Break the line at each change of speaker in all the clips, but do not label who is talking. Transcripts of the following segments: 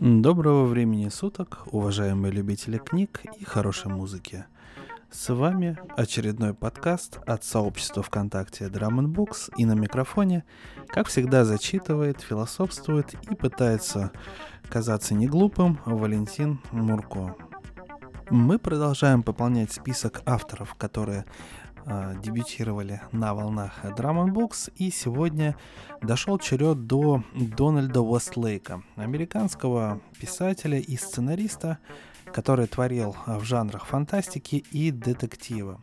Доброго времени суток, уважаемые любители книг и хорошей музыки. С вами очередной подкаст от сообщества ВКонтакте Drum Books и на микрофоне, как всегда, зачитывает, философствует и пытается казаться неглупым Валентин Мурко. Мы продолжаем пополнять список авторов, которые дебютировали на волнах Drum Books, и сегодня дошел черед до Дональда Уэстлейка, американского писателя и сценариста, который творил в жанрах фантастики и детектива.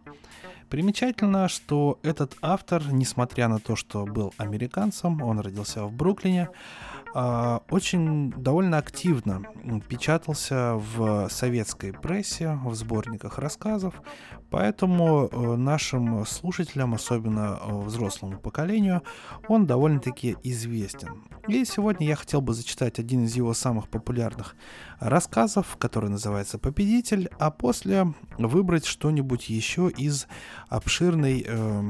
Примечательно, что этот автор, несмотря на то, что был американцем, он родился в Бруклине, а, очень довольно активно печатался в советской прессе, в сборниках рассказов, поэтому э, нашим слушателям, особенно э, взрослому поколению, он довольно-таки известен. И сегодня я хотел бы зачитать один из его самых популярных рассказов, который называется «Победитель», а после выбрать что-нибудь еще из обширной э,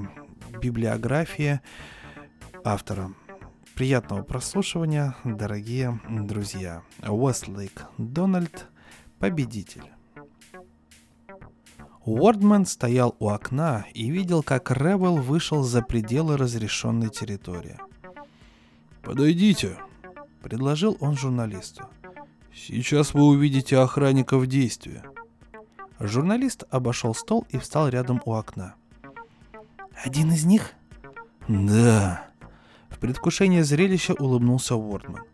библиографии автора. Приятного прослушивания, дорогие друзья. Уэстлейк Дональд, победитель. Уордман стоял у окна и видел, как Ревел вышел за пределы разрешенной территории.
«Подойдите», —
предложил он журналисту.
«Сейчас вы увидите охранника в действии».
Журналист обошел стол и встал рядом у окна. «Один из них?»
«Да»,
предвкушении зрелища улыбнулся Уордман.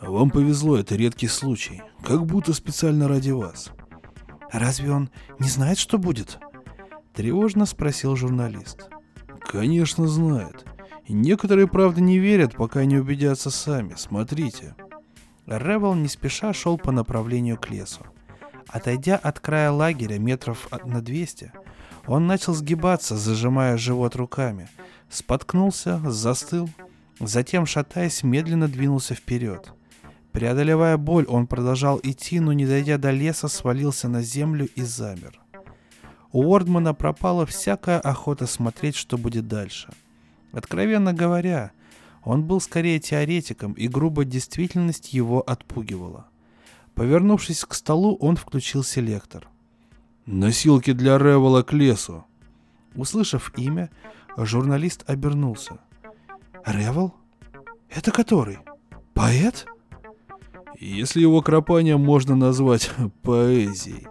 «Вам повезло, это редкий случай. Как будто специально ради вас».
«Разве он не знает, что будет?» Тревожно спросил журналист.
«Конечно знает. Некоторые, правда, не верят, пока не убедятся сами. Смотрите».
Ревел не спеша шел по направлению к лесу. Отойдя от края лагеря метров на 200, он начал сгибаться, зажимая живот руками. Споткнулся, застыл Затем, шатаясь, медленно двинулся вперед. Преодолевая боль, он продолжал идти, но не дойдя до леса, свалился на землю и замер. У Уордмана пропала всякая охота смотреть, что будет дальше. Откровенно говоря, он был скорее теоретиком, и грубая действительность его отпугивала. Повернувшись к столу, он включил селектор.
«Носилки для Ревела к лесу!»
Услышав имя, журналист обернулся – Ревел? Это который? Поэт?
Если его кропание можно назвать поэзией.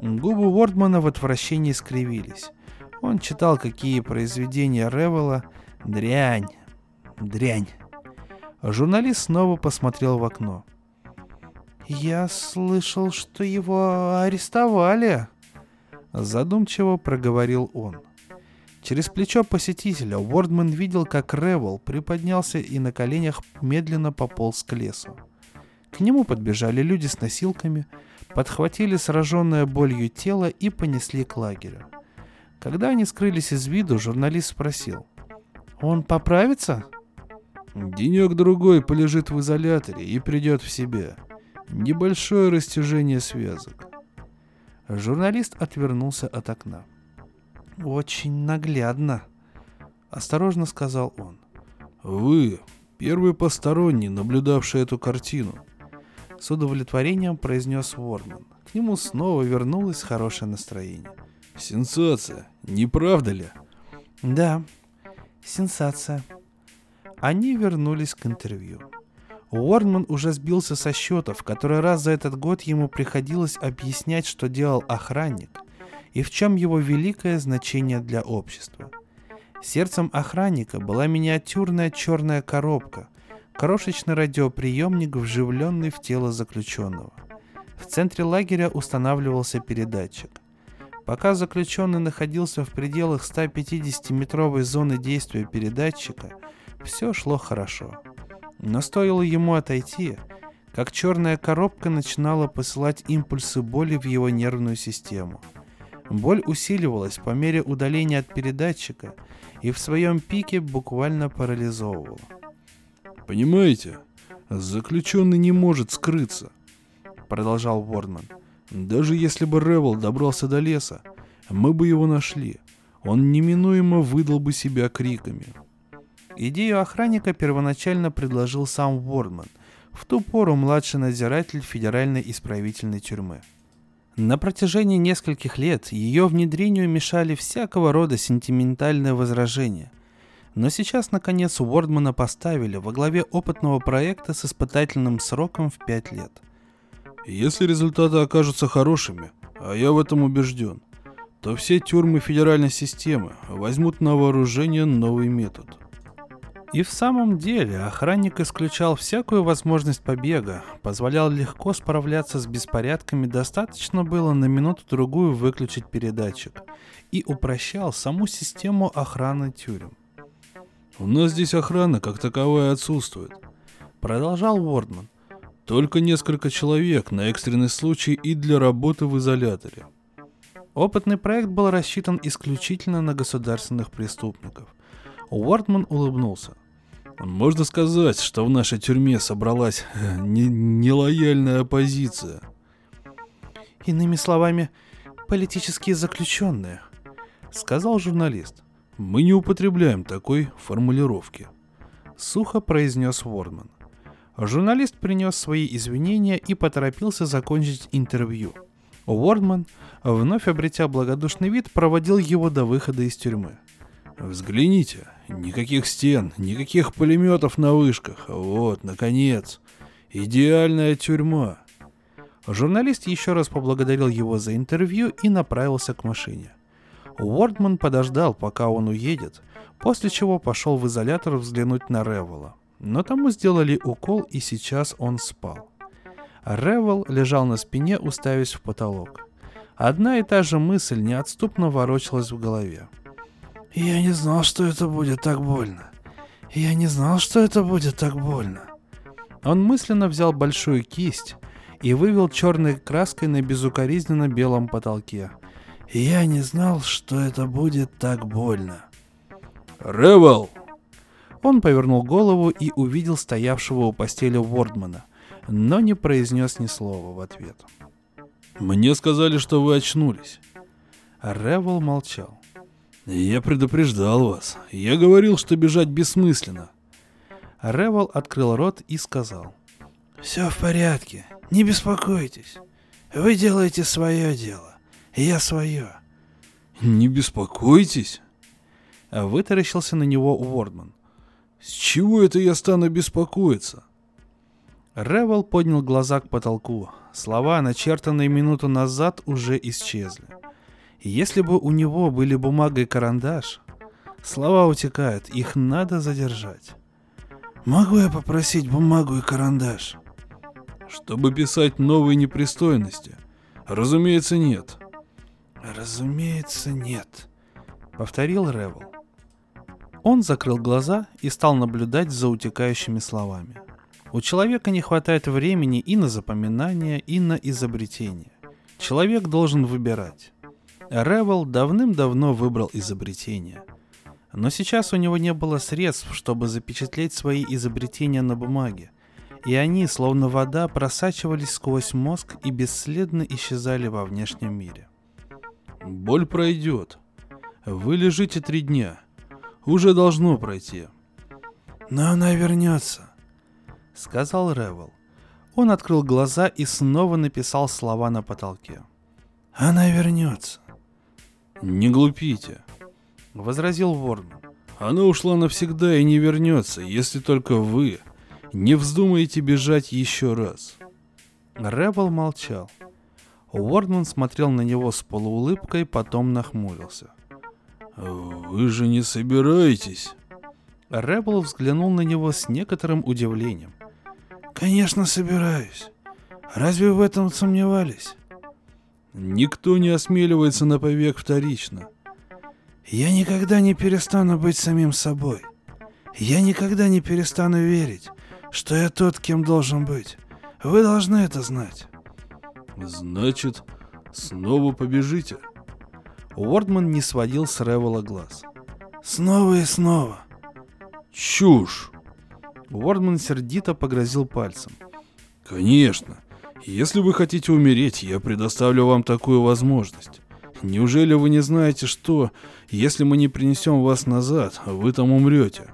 Губы Уордмана в отвращении скривились. Он читал, какие произведения Ревела. Дрянь. Дрянь. Журналист снова посмотрел в окно. «Я слышал, что его арестовали», — задумчиво проговорил он. Через плечо посетителя Уордман видел, как Ревел приподнялся и на коленях медленно пополз к лесу. К нему подбежали люди с носилками, подхватили сраженное болью тело и понесли к лагерю. Когда они скрылись из виду, журналист спросил. «Он поправится?»
«Денек-другой полежит в изоляторе и придет в себя. Небольшое растяжение связок».
Журналист отвернулся от окна. «Очень наглядно», — осторожно сказал он.
«Вы первый посторонний, наблюдавший эту картину», —
с удовлетворением произнес Ворман. К нему снова вернулось хорошее настроение.
«Сенсация, не правда ли?»
«Да, сенсация». Они вернулись к интервью. Уорнман уже сбился со счетов, который раз за этот год ему приходилось объяснять, что делал охранник, и в чем его великое значение для общества. Сердцем охранника была миниатюрная черная коробка, крошечный радиоприемник, вживленный в тело заключенного. В центре лагеря устанавливался передатчик. Пока заключенный находился в пределах 150-метровой зоны действия передатчика, все шло хорошо. Но стоило ему отойти, как черная коробка начинала посылать импульсы боли в его нервную систему – Боль усиливалась по мере удаления от передатчика и в своем пике буквально парализовывала.
«Понимаете, заключенный не может скрыться», — продолжал Вордман. «Даже если бы Ревел добрался до леса, мы бы его нашли. Он неминуемо выдал бы себя криками».
Идею охранника первоначально предложил сам Вордман в ту пору младший надзиратель Федеральной исправительной тюрьмы. На протяжении нескольких лет ее внедрению мешали всякого рода сентиментальные возражения. Но сейчас, наконец, Уордмана поставили во главе опытного проекта с испытательным сроком в 5 лет.
Если результаты окажутся хорошими, а я в этом убежден, то все тюрьмы федеральной системы возьмут на вооружение новый метод –
и в самом деле охранник исключал всякую возможность побега, позволял легко справляться с беспорядками, достаточно было на минуту-другую выключить передатчик и упрощал саму систему охраны тюрем.
«У нас здесь охрана как таковая отсутствует», — продолжал Уордман. «Только несколько человек на экстренный случай и для работы в изоляторе».
Опытный проект был рассчитан исключительно на государственных преступников. Уортман улыбнулся.
Можно сказать, что в нашей тюрьме собралась э, не нелояльная оппозиция.
Иными словами, политические заключенные, сказал журналист.
Мы не употребляем такой формулировки.
Сухо произнес Вордман. Журналист принес свои извинения и поторопился закончить интервью. Уордман, вновь обретя благодушный вид, проводил его до выхода из тюрьмы.
Взгляните, никаких стен, никаких пулеметов на вышках. Вот, наконец, идеальная тюрьма.
Журналист еще раз поблагодарил его за интервью и направился к машине. Уордман подождал, пока он уедет, после чего пошел в изолятор взглянуть на Ревела. Но тому сделали укол, и сейчас он спал. Ревел лежал на спине, уставясь в потолок. Одна и та же мысль неотступно ворочалась в голове. Я не знал, что это будет так больно. Я не знал, что это будет так больно. Он мысленно взял большую кисть и вывел черной краской на безукоризненно белом потолке. Я не знал, что это будет так больно.
Ревел!
Он повернул голову и увидел стоявшего у постели Вордмана, но не произнес ни слова в ответ.
«Мне сказали, что вы очнулись».
Ревел молчал.
«Я предупреждал вас. Я говорил, что бежать бессмысленно».
Ревел открыл рот и сказал. «Все в порядке. Не беспокойтесь. Вы делаете свое дело. Я свое».
«Не беспокойтесь?»
Вытаращился на него Уордман.
«С чего это я стану беспокоиться?»
Ревел поднял глаза к потолку. Слова, начертанные минуту назад, уже исчезли. Если бы у него были бумага и карандаш, слова утекают, их надо задержать. Могу я попросить бумагу и карандаш?
Чтобы писать новые непристойности? Разумеется, нет.
Разумеется, нет, повторил Ревел. Он закрыл глаза и стал наблюдать за утекающими словами. У человека не хватает времени и на запоминание, и на изобретение. Человек должен выбирать. Ревел давным-давно выбрал изобретение. Но сейчас у него не было средств, чтобы запечатлеть свои изобретения на бумаге. И они, словно вода, просачивались сквозь мозг и бесследно исчезали во внешнем мире.
Боль пройдет. Вы лежите три дня. Уже должно пройти.
Но она вернется, сказал Ревел. Он открыл глаза и снова написал слова на потолке. Она вернется.
«Не глупите», — возразил Ворн. «Она ушла навсегда и не вернется, если только вы не вздумаете бежать еще раз».
Рэббл молчал. Уордман смотрел на него с полуулыбкой, потом нахмурился.
«Вы же не собираетесь?»
Рэббл взглянул на него с некоторым удивлением. «Конечно собираюсь. Разве в этом сомневались?»
Никто не осмеливается на повек вторично.
Я никогда не перестану быть самим собой. Я никогда не перестану верить, что я тот, кем должен быть. Вы должны это знать.
Значит, снова побежите.
Уордман не сводил с Ревела глаз. Снова и снова.
Чушь.
Уордман сердито погрозил пальцем.
Конечно. Если вы хотите умереть, я предоставлю вам такую возможность. Неужели вы не знаете, что, если мы не принесем вас назад, вы там умрете?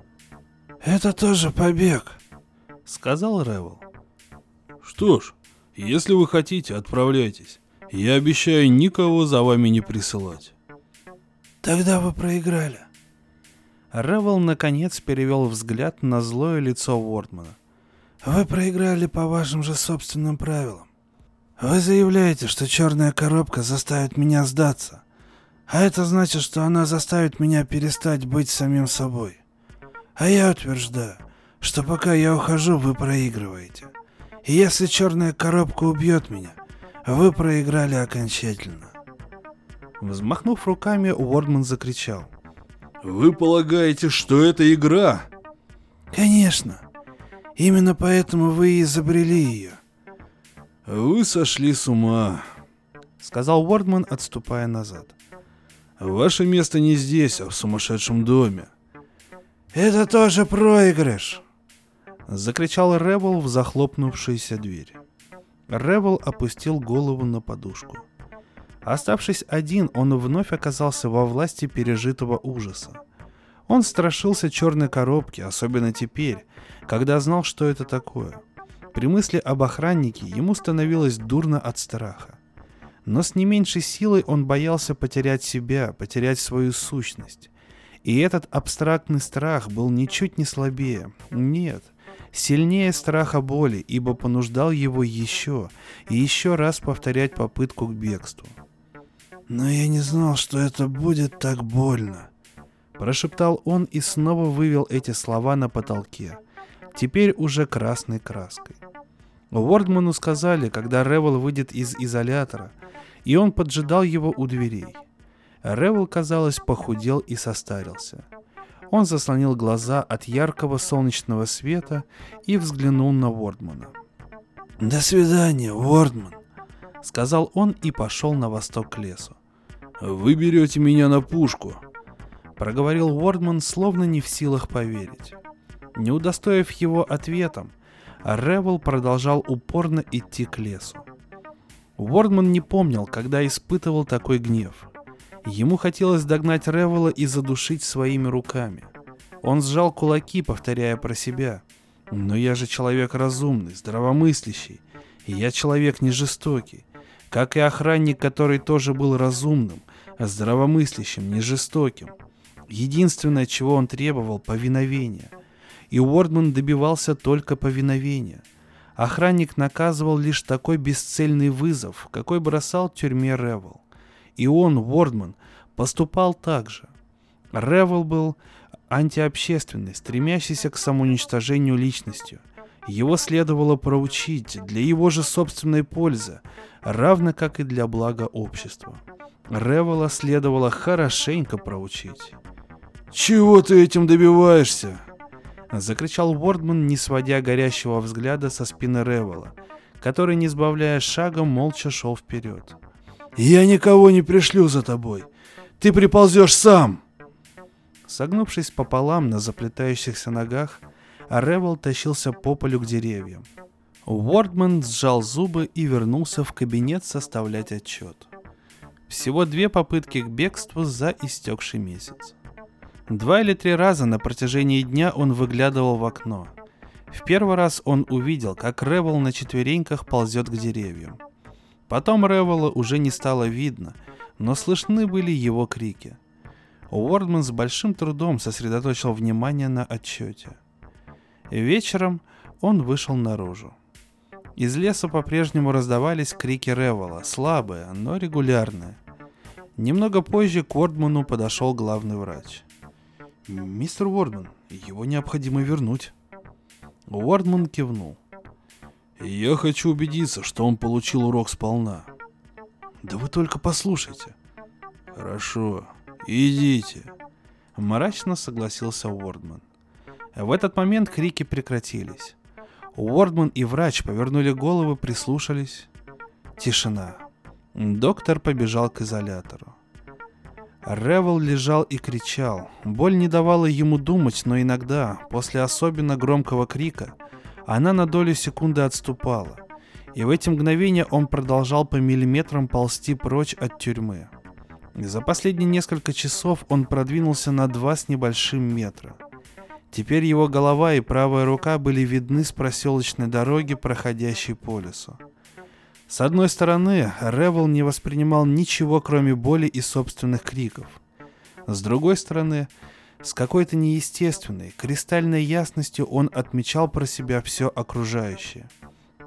Это тоже побег, сказал Ревел.
Что ж, если вы хотите, отправляйтесь. Я обещаю никого за вами не присылать.
Тогда вы проиграли. Ревел наконец перевел взгляд на злое лицо Уордмана. Вы проиграли по вашим же собственным правилам. Вы заявляете, что черная коробка заставит меня сдаться. А это значит, что она заставит меня перестать быть самим собой. А я утверждаю, что пока я ухожу, вы проигрываете. И если черная коробка убьет меня, вы проиграли окончательно.
Взмахнув руками, Уордман закричал. «Вы полагаете, что это игра?»
«Конечно. Именно поэтому вы и изобрели ее».
«Вы сошли с ума», —
сказал Уордман, отступая назад.
«Ваше место не здесь, а в сумасшедшем доме».
«Это тоже проигрыш!» — закричал Ревел в захлопнувшиеся двери. Ревел опустил голову на подушку. Оставшись один, он вновь оказался во власти пережитого ужаса. Он страшился черной коробки, особенно теперь, когда знал, что это такое. При мысли об охраннике ему становилось дурно от страха. Но с не меньшей силой он боялся потерять себя, потерять свою сущность. И этот абстрактный страх был ничуть не слабее. Нет, сильнее страха боли, ибо понуждал его еще и еще раз повторять попытку к бегству. «Но я не знал, что это будет так больно», — прошептал он и снова вывел эти слова на потолке, теперь уже красной краской. Уордману сказали, когда Ревел выйдет из изолятора, и он поджидал его у дверей. Ревел, казалось, похудел и состарился. Он заслонил глаза от яркого солнечного света и взглянул на Уордмана. «До свидания, Уордман», — сказал он и пошел на восток к лесу.
«Вы берете меня на пушку», —
проговорил Уордман, словно не в силах поверить. Не удостоив его ответом, Ревел продолжал упорно идти к лесу. Уордман не помнил, когда испытывал такой гнев. Ему хотелось догнать Ревела и задушить своими руками. Он сжал кулаки, повторяя про себя. «Но я же человек разумный, здравомыслящий, и я человек не жестокий, как и охранник, который тоже был разумным, здравомыслящим, не жестоким. Единственное, чего он требовал – повиновение. И Уордман добивался только повиновения. Охранник наказывал лишь такой бесцельный вызов, какой бросал тюрьме Ревел. И он, Уордман, поступал так же. Ревел был антиобщественный, стремящийся к самоуничтожению личностью. Его следовало проучить для его же собственной пользы, равно как и для блага общества. Ревела следовало хорошенько проучить.
«Чего ты этим добиваешься?»
Закричал Уордман, не сводя горящего взгляда со спины Ревела, который, не сбавляя шага, молча шел вперед.
«Я никого не пришлю за тобой. Ты приползешь сам!»
Согнувшись пополам на заплетающихся ногах, Ревел тащился по полю к деревьям. Уордман сжал зубы и вернулся в кабинет составлять отчет. Всего две попытки к бегству за истекший месяц. Два или три раза на протяжении дня он выглядывал в окно. В первый раз он увидел, как Ревел на четвереньках ползет к деревьям. Потом Ревела уже не стало видно, но слышны были его крики. Уордман с большим трудом сосредоточил внимание на отчете. Вечером он вышел наружу. Из леса по-прежнему раздавались крики Ревела, слабые, но регулярные. Немного позже к Уордману подошел главный врач. «Мистер Уордман, его необходимо вернуть». Уордман кивнул.
«Я хочу убедиться, что он получил урок сполна».
«Да вы только послушайте».
«Хорошо, идите», —
мрачно согласился Уордман. В этот момент крики прекратились. Уордман и врач повернули головы, прислушались. Тишина. Доктор побежал к изолятору. Ревел лежал и кричал. Боль не давала ему думать, но иногда, после особенно громкого крика, она на долю секунды отступала. И в эти мгновения он продолжал по миллиметрам ползти прочь от тюрьмы. За последние несколько часов он продвинулся на два с небольшим метра. Теперь его голова и правая рука были видны с проселочной дороги, проходящей по лесу. С одной стороны, Ревел не воспринимал ничего, кроме боли и собственных криков. С другой стороны, с какой-то неестественной, кристальной ясностью он отмечал про себя все окружающее.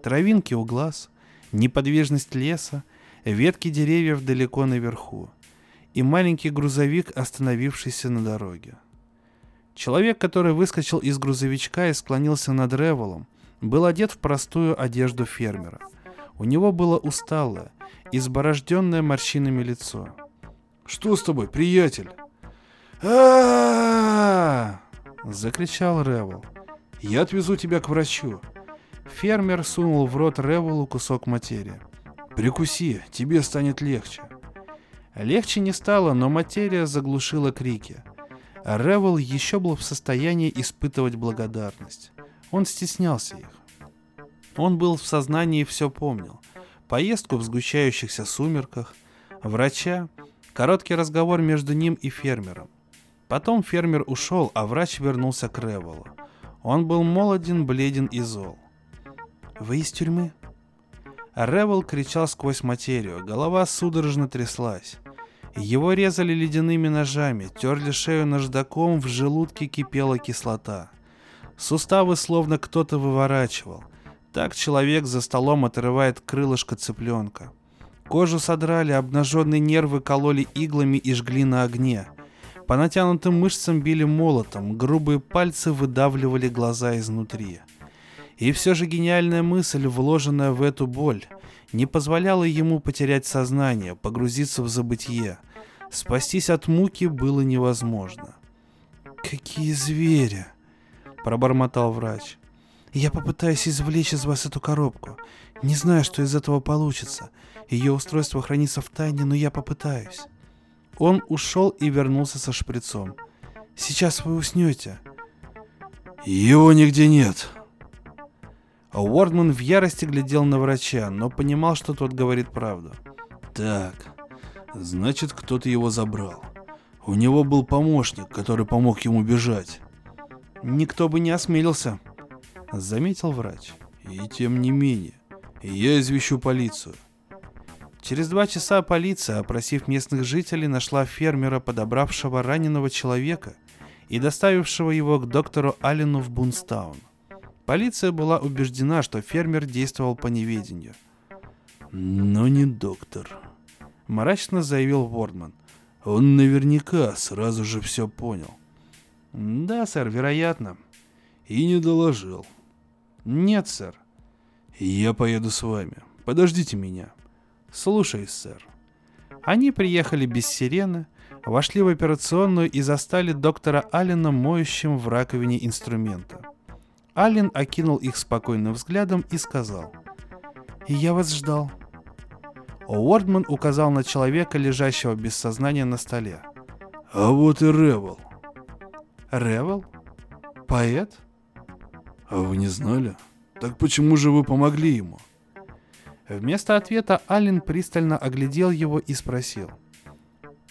Травинки у глаз, неподвижность леса, ветки деревьев далеко наверху и маленький грузовик, остановившийся на дороге. Человек, который выскочил из грузовичка и склонился над Ревелом, был одет в простую одежду фермера. У него было усталое, изборожденное морщинами лицо.
«Что с тобой, приятель?»
а закричал Ревел.
«Я отвезу тебя к врачу».
Фермер сунул в рот Ревелу кусок материи.
«Прикуси, тебе станет легче».
Легче не стало, но материя заглушила крики. Ревел еще был в состоянии испытывать благодарность. Он стеснялся их. Он был в сознании и все помнил. Поездку в сгущающихся сумерках, врача, короткий разговор между ним и фермером. Потом фермер ушел, а врач вернулся к Ревелу. Он был молоден, бледен и зол. «Вы из тюрьмы?» Ревел кричал сквозь материю, голова судорожно тряслась. Его резали ледяными ножами, терли шею наждаком, в желудке кипела кислота. Суставы словно кто-то выворачивал. Так человек за столом отрывает крылышко цыпленка. Кожу содрали, обнаженные нервы кололи иглами и жгли на огне. По натянутым мышцам били молотом, грубые пальцы выдавливали глаза изнутри. И все же гениальная мысль, вложенная в эту боль, не позволяла ему потерять сознание, погрузиться в забытье. Спастись от муки было невозможно. «Какие звери!» – пробормотал врач. «Я попытаюсь извлечь из вас эту коробку. Не знаю, что из этого получится. Ее устройство хранится в тайне, но я попытаюсь». Он ушел и вернулся со шприцом. «Сейчас вы уснете».
«Его нигде нет».
Уордман в ярости глядел на врача, но понимал, что тот говорит правду.
«Так, значит, кто-то его забрал. У него был помощник, который помог ему бежать».
«Никто бы не осмелился», — заметил врач.
«И тем не менее, я извещу полицию.
Через два часа полиция, опросив местных жителей, нашла фермера, подобравшего раненого человека и доставившего его к доктору Аллену в Бунстаун. Полиция была убеждена, что фермер действовал по неведению.
«Но не доктор», —
мрачно заявил Вордман.
«Он наверняка сразу же все понял».
«Да, сэр, вероятно».
«И не доложил».
«Нет, сэр».
«Я поеду с вами. Подождите меня».
«Слушай, сэр». Они приехали без сирены, вошли в операционную и застали доктора Аллена моющим в раковине инструмента. Аллен окинул их спокойным взглядом и сказал. «Я вас ждал». Уордман указал на человека, лежащего без сознания на столе.
«А вот и Ревел».
«Ревел? Поэт?»
«А вы не знали? Так почему же вы помогли ему?»
Вместо ответа Аллен пристально оглядел его и спросил.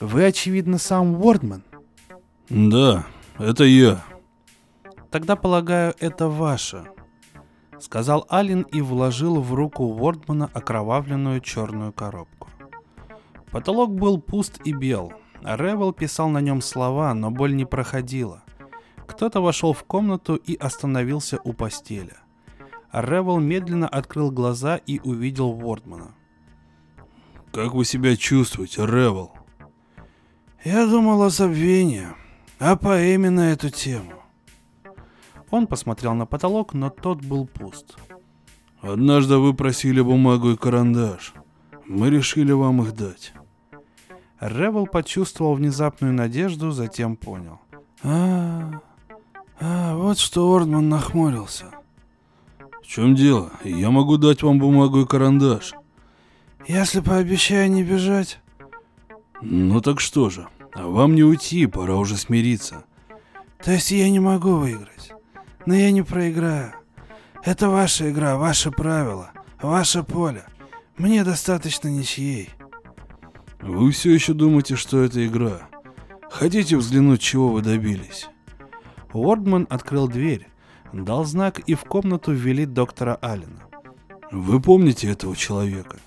«Вы, очевидно, сам Уордман?»
«Да, это я».
«Тогда, полагаю, это ваше», — сказал Аллен и вложил в руку Уордмана окровавленную черную коробку. Потолок был пуст и бел. Ревел писал на нем слова, но боль не проходила. Кто-то вошел в комнату и остановился у постели. Ревел медленно открыл глаза и увидел Вордмана.
«Как вы себя чувствуете, Ревел?»
«Я думал о забвении, о поэме на эту тему». Он посмотрел на потолок, но тот был пуст.
«Однажды вы просили бумагу и карандаш. Мы решили вам их дать».
Ревел почувствовал внезапную надежду, затем понял.
«А, а вот что Ордман нахмурился». В чем дело? Я могу дать вам бумагу и карандаш.
Если пообещаю не бежать.
Ну так что же, а вам не уйти, пора уже смириться.
То есть я не могу выиграть, но я не проиграю. Это ваша игра, ваше правило, ваше поле. Мне достаточно ничьей.
Вы все еще думаете, что это игра? Хотите взглянуть, чего вы добились?
Уордман открыл дверь, дал знак и в комнату ввели доктора Аллена.
«Вы помните этого человека?»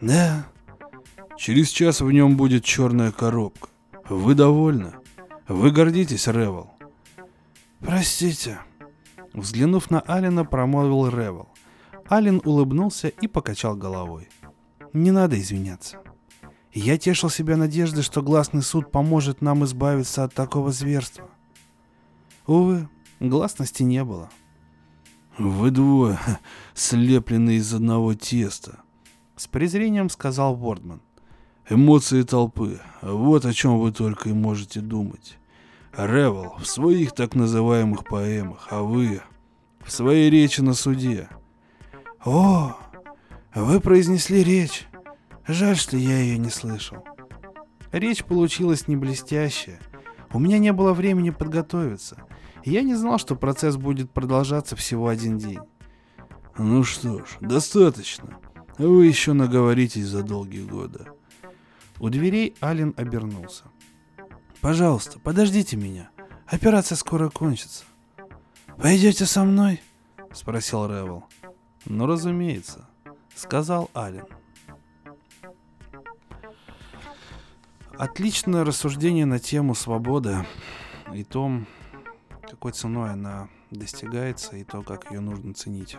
«Да».
«Через час в нем будет черная коробка. Вы довольны? Вы гордитесь, Ревел?»
«Простите». Взглянув на Алина, промолвил Ревел. Ален улыбнулся и покачал головой. «Не надо извиняться. Я тешил себя надеждой, что гласный суд поможет нам избавиться от такого зверства. Увы, гласности не было.
«Вы двое, слеплены из одного теста», —
с презрением сказал Вордман.
«Эмоции толпы, вот о чем вы только и можете думать. Ревел в своих так называемых поэмах, а вы в своей речи на суде».
«О, вы произнесли речь. Жаль, что я ее не слышал. Речь получилась не блестящая. У меня не было времени подготовиться. Я не знал, что процесс будет продолжаться всего один день.
Ну что ж, достаточно. Вы еще наговоритесь за долгие годы.
У дверей Ален обернулся. «Пожалуйста, подождите меня. Операция скоро кончится». «Пойдете со мной?» — спросил Ревел. «Ну, разумеется», — сказал Ален. Отличное рассуждение на тему свободы и том, какой ценой она достигается и то, как ее нужно ценить.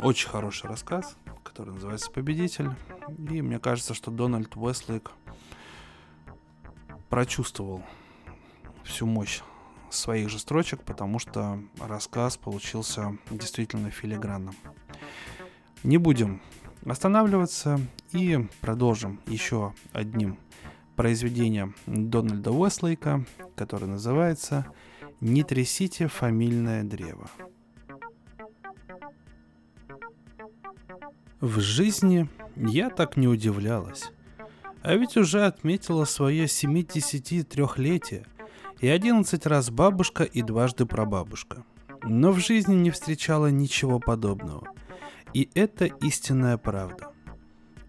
Очень хороший рассказ, который называется «Победитель». И мне кажется, что Дональд Уэслик прочувствовал всю мощь своих же строчек, потому что рассказ получился действительно филигранным. Не будем останавливаться и продолжим еще одним произведением Дональда Уэслейка, которое называется «Не трясите фамильное древо». В жизни я так не удивлялась. А ведь уже отметила свое 73-летие и 11 раз бабушка и дважды прабабушка. Но в жизни не встречала ничего подобного – и это истинная правда.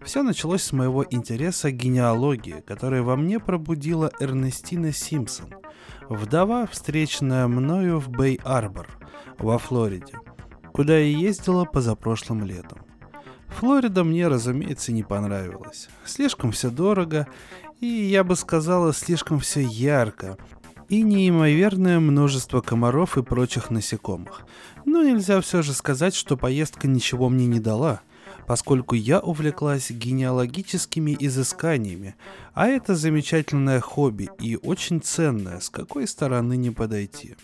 Все началось с моего интереса к генеалогии, которая во мне пробудила Эрнестина Симпсон, вдова, встреченная мною в Бэй-Арбор во Флориде, куда я ездила позапрошлым летом. Флорида мне, разумеется, не понравилась. Слишком все дорого, и, я бы сказала, слишком все ярко, и неимоверное множество комаров и прочих насекомых. Но нельзя все же сказать, что поездка ничего мне не дала, поскольку я увлеклась генеалогическими изысканиями, а это замечательное хобби и очень ценное, с какой стороны не подойти.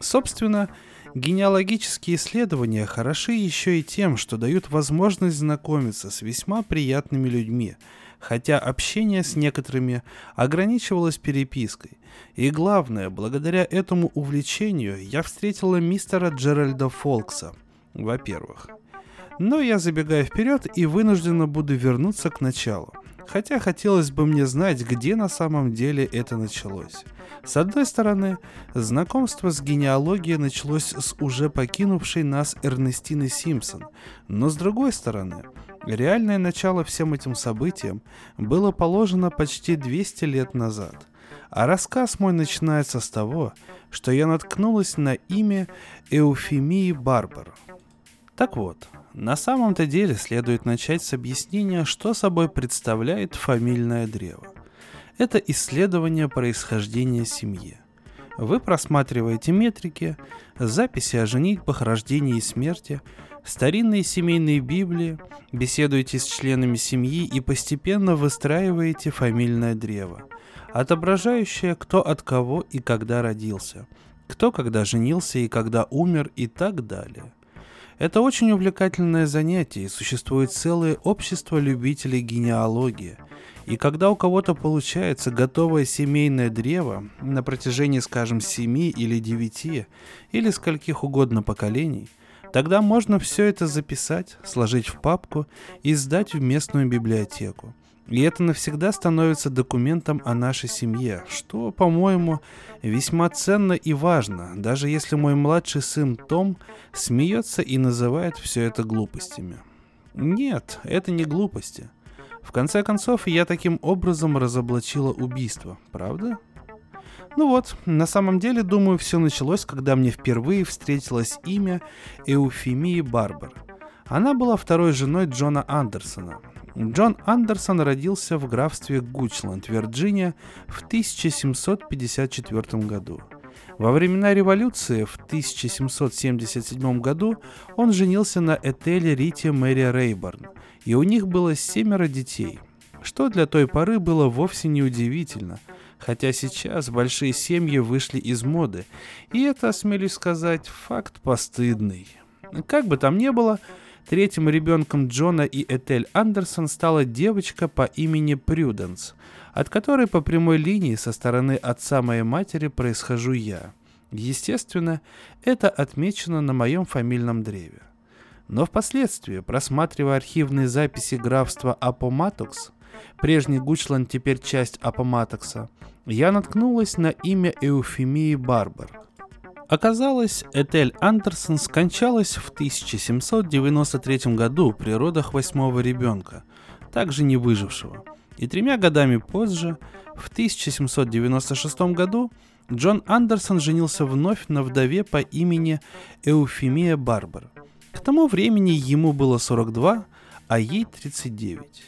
Собственно, генеалогические исследования хороши еще и тем, что дают возможность знакомиться с весьма приятными людьми – хотя общение с некоторыми ограничивалось перепиской. И главное, благодаря этому увлечению я встретила мистера Джеральда Фолкса, во-первых. Но я забегаю вперед и вынуждена буду вернуться к началу. Хотя хотелось бы мне знать, где на самом деле это началось. С одной стороны, знакомство с генеалогией началось с уже покинувшей нас Эрнестины Симпсон, но с другой стороны, Реальное начало всем этим событиям было положено почти 200 лет назад. А рассказ мой начинается с того, что я наткнулась на имя Эуфемии Барбар. Так вот, на самом-то деле следует начать с объяснения, что собой представляет фамильное древо. Это исследование происхождения семьи. Вы просматриваете метрики, записи о женитьбах, рождении и смерти – старинные семейные библии, беседуете с членами семьи и постепенно выстраиваете фамильное древо, отображающее, кто от кого и когда родился, кто когда женился и когда умер и так далее. Это очень увлекательное занятие, и существует целое общество любителей генеалогии. И когда у кого-то получается готовое семейное древо на протяжении, скажем, семи или девяти, или скольких угодно поколений – Тогда можно все это записать, сложить в папку и сдать в местную библиотеку. И это навсегда становится документом о нашей семье, что, по-моему, весьма ценно и важно, даже если мой младший сын Том смеется и называет все это глупостями. Нет, это не глупости. В конце концов, я таким образом разоблачила убийство, правда? Ну вот, на самом деле, думаю, все началось, когда мне впервые встретилось имя Эуфемии Барбар. Она была второй женой Джона Андерсона. Джон Андерсон родился в графстве Гучланд, Вирджиния, в 1754 году. Во времена революции в 1777 году он женился на Этеле Рите Мэри Рейборн, и у них было семеро детей, что для той поры было вовсе не удивительно, хотя сейчас большие семьи вышли из моды, и это, осмелюсь сказать, факт постыдный. Как бы там ни было, третьим ребенком Джона и Этель Андерсон стала девочка по имени Прюденс, от которой по прямой линии со стороны отца моей матери происхожу я. Естественно, это отмечено на моем фамильном древе. Но впоследствии, просматривая архивные записи графства Апоматокс, прежний Гучланд теперь часть Апоматокса, я наткнулась на имя Эуфемии Барбар. Оказалось, Этель Андерсон скончалась в 1793 году при родах восьмого ребенка, также не выжившего. И тремя годами позже, в 1796 году, Джон Андерсон женился вновь на вдове по имени Эуфемия Барбар. К тому времени ему было 42, а ей 39.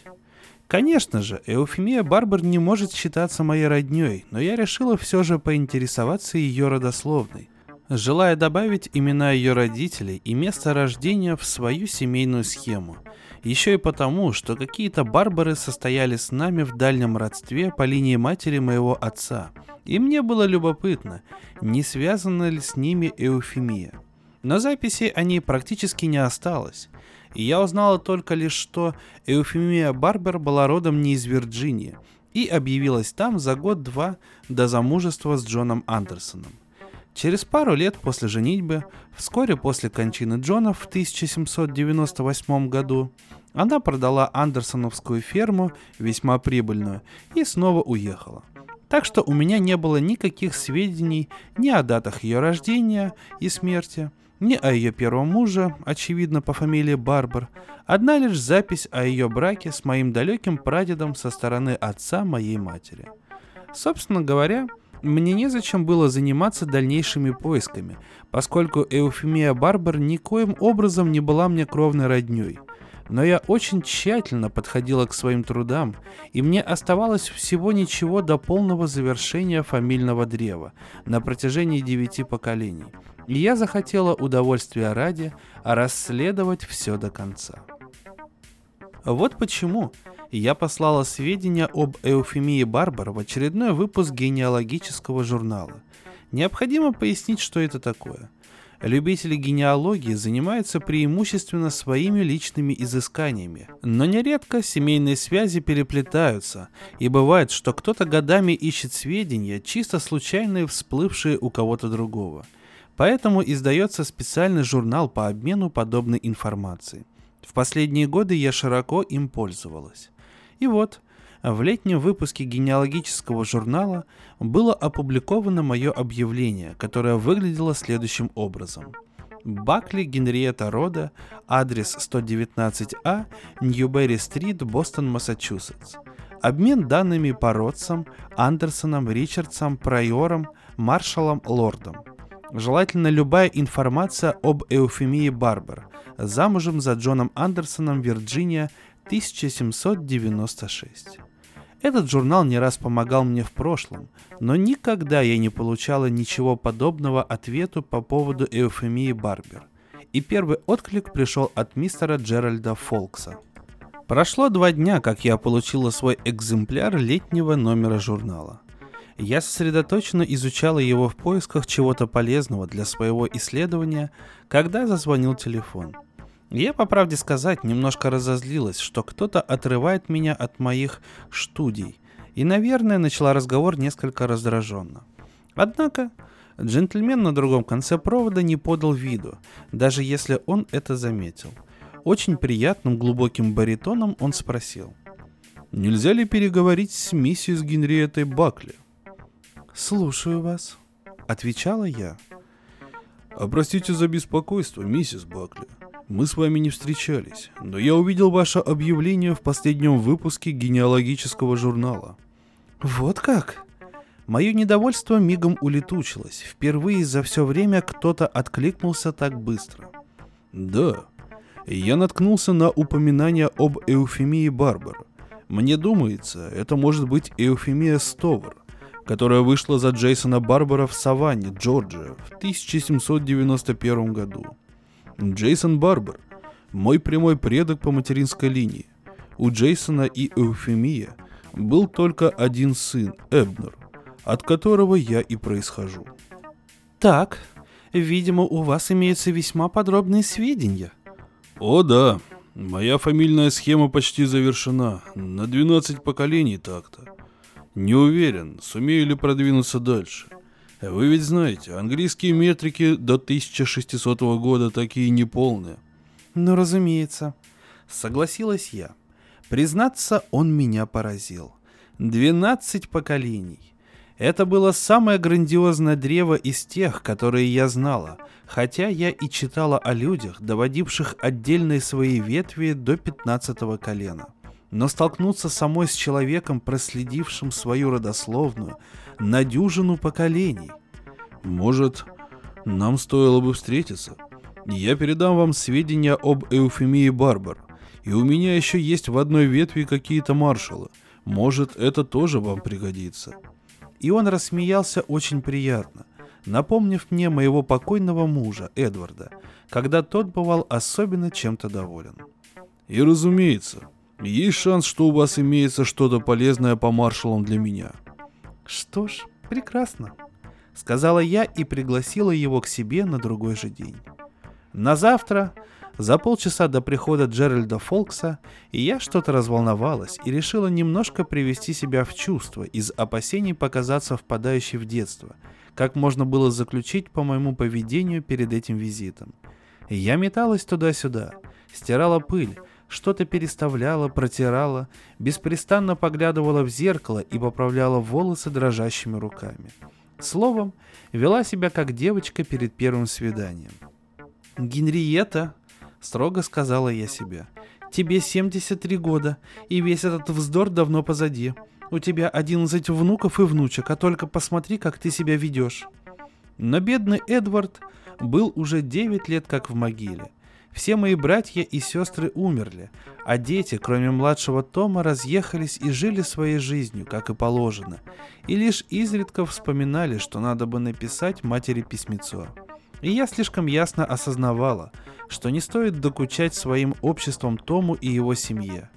Конечно же, Эуфемия Барбар не может считаться моей родней, но я решила все же поинтересоваться ее родословной, желая добавить имена ее родителей и место рождения в свою семейную схему. Еще и потому, что какие-то барбары состояли с нами в дальнем родстве по линии матери моего отца. И мне было любопытно, не связана ли с ними Эуфемия. Но записей о ней практически не осталось и я узнала только лишь, что Эуфемия Барбер была родом не из Вирджинии и объявилась там за год-два до замужества с Джоном Андерсоном. Через пару лет после женитьбы, вскоре после кончины Джона в 1798 году, она продала Андерсоновскую ферму, весьма прибыльную, и снова уехала. Так что у меня не было никаких сведений ни о датах ее рождения и смерти – ни о ее первом муже, очевидно по фамилии Барбар, одна лишь запись о ее браке с моим далеким прадедом со стороны отца моей матери. Собственно говоря, мне незачем было заниматься дальнейшими поисками, поскольку Эуфемия Барбар никоим образом не была мне кровной родней. Но я очень тщательно подходила к своим трудам, и мне оставалось всего ничего до полного завершения фамильного древа на протяжении девяти поколений – и я захотела удовольствия ради расследовать все до конца. Вот почему я послала сведения об Эуфемии Барбар в очередной выпуск генеалогического журнала. Необходимо пояснить, что это такое. Любители генеалогии занимаются преимущественно своими личными изысканиями, но нередко семейные связи переплетаются, и бывает, что кто-то годами ищет сведения, чисто случайные всплывшие у кого-то другого – Поэтому издается специальный журнал по обмену подобной информацией. В последние годы я широко им пользовалась. И вот, в летнем выпуске генеалогического журнала было опубликовано мое объявление, которое выглядело следующим образом. Бакли Генриетта Рода, адрес 119А, Ньюберри-стрит, Бостон, Массачусетс. Обмен данными по родцам, Андерсоном, Ричардсом, Прайором, Маршалом, Лордом – Желательно любая информация об Эуфемии Барбер, замужем за Джоном Андерсоном, Вирджиния, 1796. Этот журнал не раз помогал мне в прошлом, но никогда я не получала ничего подобного ответу по поводу Эуфемии Барбер. И первый отклик пришел от мистера Джеральда Фолкса. Прошло два дня, как я получила свой экземпляр летнего номера журнала. Я сосредоточенно изучала его в поисках чего-то полезного для своего исследования, когда зазвонил телефон. Я, по правде сказать, немножко разозлилась, что кто-то отрывает меня от моих студий, и, наверное, начала разговор несколько раздраженно. Однако, джентльмен на другом конце провода не подал виду, даже если он это заметил. Очень приятным глубоким баритоном он спросил. «Нельзя ли переговорить с миссис Генриеттой Бакли?» «Слушаю вас», — отвечала я.
А «Простите за беспокойство, миссис Бакли. Мы с вами не встречались, но я увидел ваше объявление в последнем выпуске генеалогического журнала».
«Вот как?» Мое недовольство мигом улетучилось. Впервые за все время кто-то откликнулся так быстро.
Да, я наткнулся на упоминание об эуфемии Барбара. Мне думается, это может быть эуфемия Стовар, которая вышла за Джейсона Барбара в Саванне, Джорджия, в 1791 году. Джейсон Барбар – мой прямой предок по материнской линии. У Джейсона и Эуфемия был только один сын, Эбнер, от которого я и происхожу.
Так, видимо, у вас имеются весьма подробные сведения.
О да, моя фамильная схема почти завершена, на 12 поколений так-то. Не уверен, сумею ли продвинуться дальше. Вы ведь знаете, английские метрики до 1600 года такие неполные.
Ну, разумеется. Согласилась я. Признаться, он меня поразил. Двенадцать поколений. Это было самое грандиозное древо из тех, которые я знала, хотя я и читала о людях, доводивших отдельные свои ветви до пятнадцатого колена. Но столкнуться самой с человеком, проследившим свою родословную на дюжину поколений.
Может, нам стоило бы встретиться? Я передам вам сведения об эуфемии Барбар. И у меня еще есть в одной ветви какие-то маршалы. Может, это тоже вам пригодится.
И он рассмеялся очень приятно, напомнив мне моего покойного мужа, Эдварда, когда тот бывал особенно чем-то доволен.
И разумеется, есть шанс, что у вас имеется что-то полезное по маршалам для меня.
Что ж, прекрасно, сказала я и пригласила его к себе на другой же день. На завтра за полчаса до прихода Джеральда Фолкса я что-то разволновалась и решила немножко привести себя в чувство из опасений показаться впадающей в детство, как можно было заключить по моему поведению перед этим визитом. Я металась туда-сюда, стирала пыль, что-то переставляла, протирала, беспрестанно поглядывала в зеркало и поправляла волосы дрожащими руками. Словом, вела себя как девочка перед первым свиданием. «Генриетта», Строго сказала я себе. Тебе 73 года, и весь этот вздор давно позади. У тебя 11 внуков и внучек, а только посмотри, как ты себя ведешь. Но бедный Эдвард был уже 9 лет как в могиле. Все мои братья и сестры умерли, а дети, кроме младшего Тома, разъехались и жили своей жизнью, как и положено, и лишь изредка вспоминали, что надо бы написать матери письмецо. И я слишком ясно осознавала, что не стоит докучать своим обществом Тому и его семье.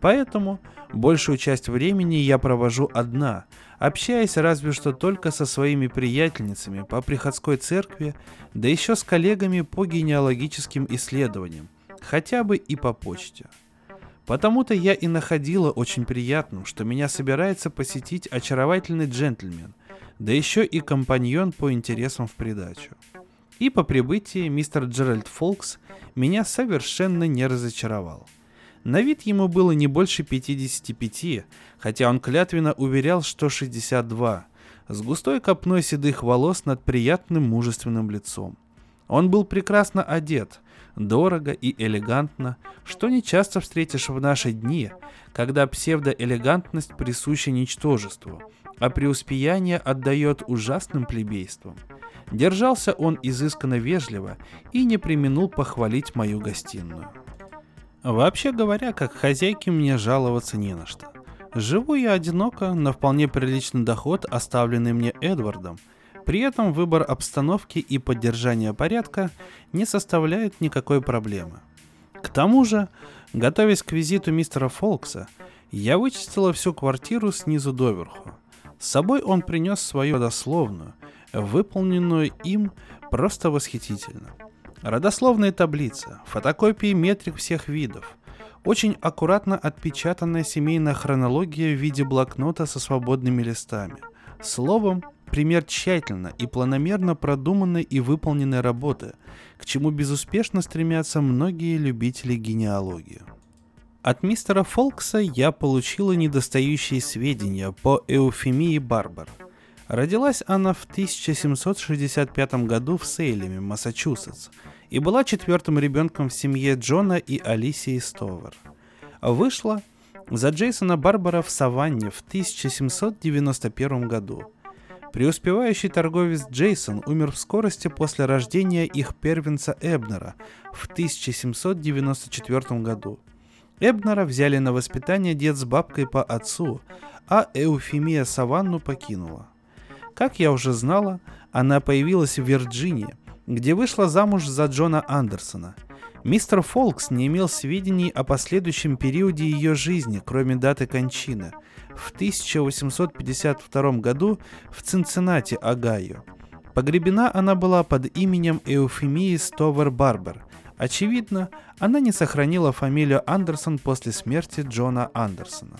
Поэтому большую часть времени я провожу одна, общаясь разве что только со своими приятельницами по приходской церкви, да еще с коллегами по генеалогическим исследованиям, хотя бы и по почте. Потому-то я и находила очень приятным, что меня собирается посетить очаровательный джентльмен, да еще и компаньон по интересам в придачу. И по прибытии мистер Джеральд Фолкс меня совершенно не разочаровал. На вид ему было не больше 55, хотя он клятвенно уверял, что 62, с густой копной седых волос над приятным мужественным лицом. Он был прекрасно одет, дорого и элегантно, что не часто встретишь в наши дни, когда псевдоэлегантность присуща ничтожеству, а преуспеяние отдает ужасным плебействам – Держался он изысканно вежливо и не применул похвалить мою гостиную. Вообще говоря, как хозяйке мне жаловаться не на что. Живу я одиноко, на вполне приличный доход, оставленный мне Эдвардом. При этом выбор обстановки и поддержание порядка не составляет никакой проблемы. К тому же, готовясь к визиту мистера Фолкса, я вычистила всю квартиру снизу доверху. С собой он принес свою родословную, выполненную им просто восхитительно. Родословная таблица, фотокопии метрик всех видов, очень аккуратно отпечатанная семейная хронология в виде блокнота со свободными листами. Словом, пример тщательно и планомерно продуманной и выполненной работы, к чему безуспешно стремятся многие любители генеалогии. От мистера Фолкса я получила недостающие сведения по эуфемии Барбар – Родилась она в 1765 году в Сейлеме, Массачусетс, и была четвертым ребенком в семье Джона и Алисии Стовер. Вышла за Джейсона Барбара в Саванне в 1791 году. Преуспевающий торговец Джейсон умер в скорости после рождения их первенца Эбнера в 1794 году. Эбнера взяли на воспитание дед с бабкой по отцу, а Эуфемия Саванну покинула. Как я уже знала, она появилась в Вирджинии, где вышла замуж за Джона Андерсона. Мистер Фолкс не имел сведений о последующем периоде ее жизни, кроме даты кончины – в 1852 году в Цинциннати, Огайо. Погребена она была под именем Эуфемии Стовер Барбер. Очевидно, она не сохранила фамилию Андерсон после смерти Джона Андерсона.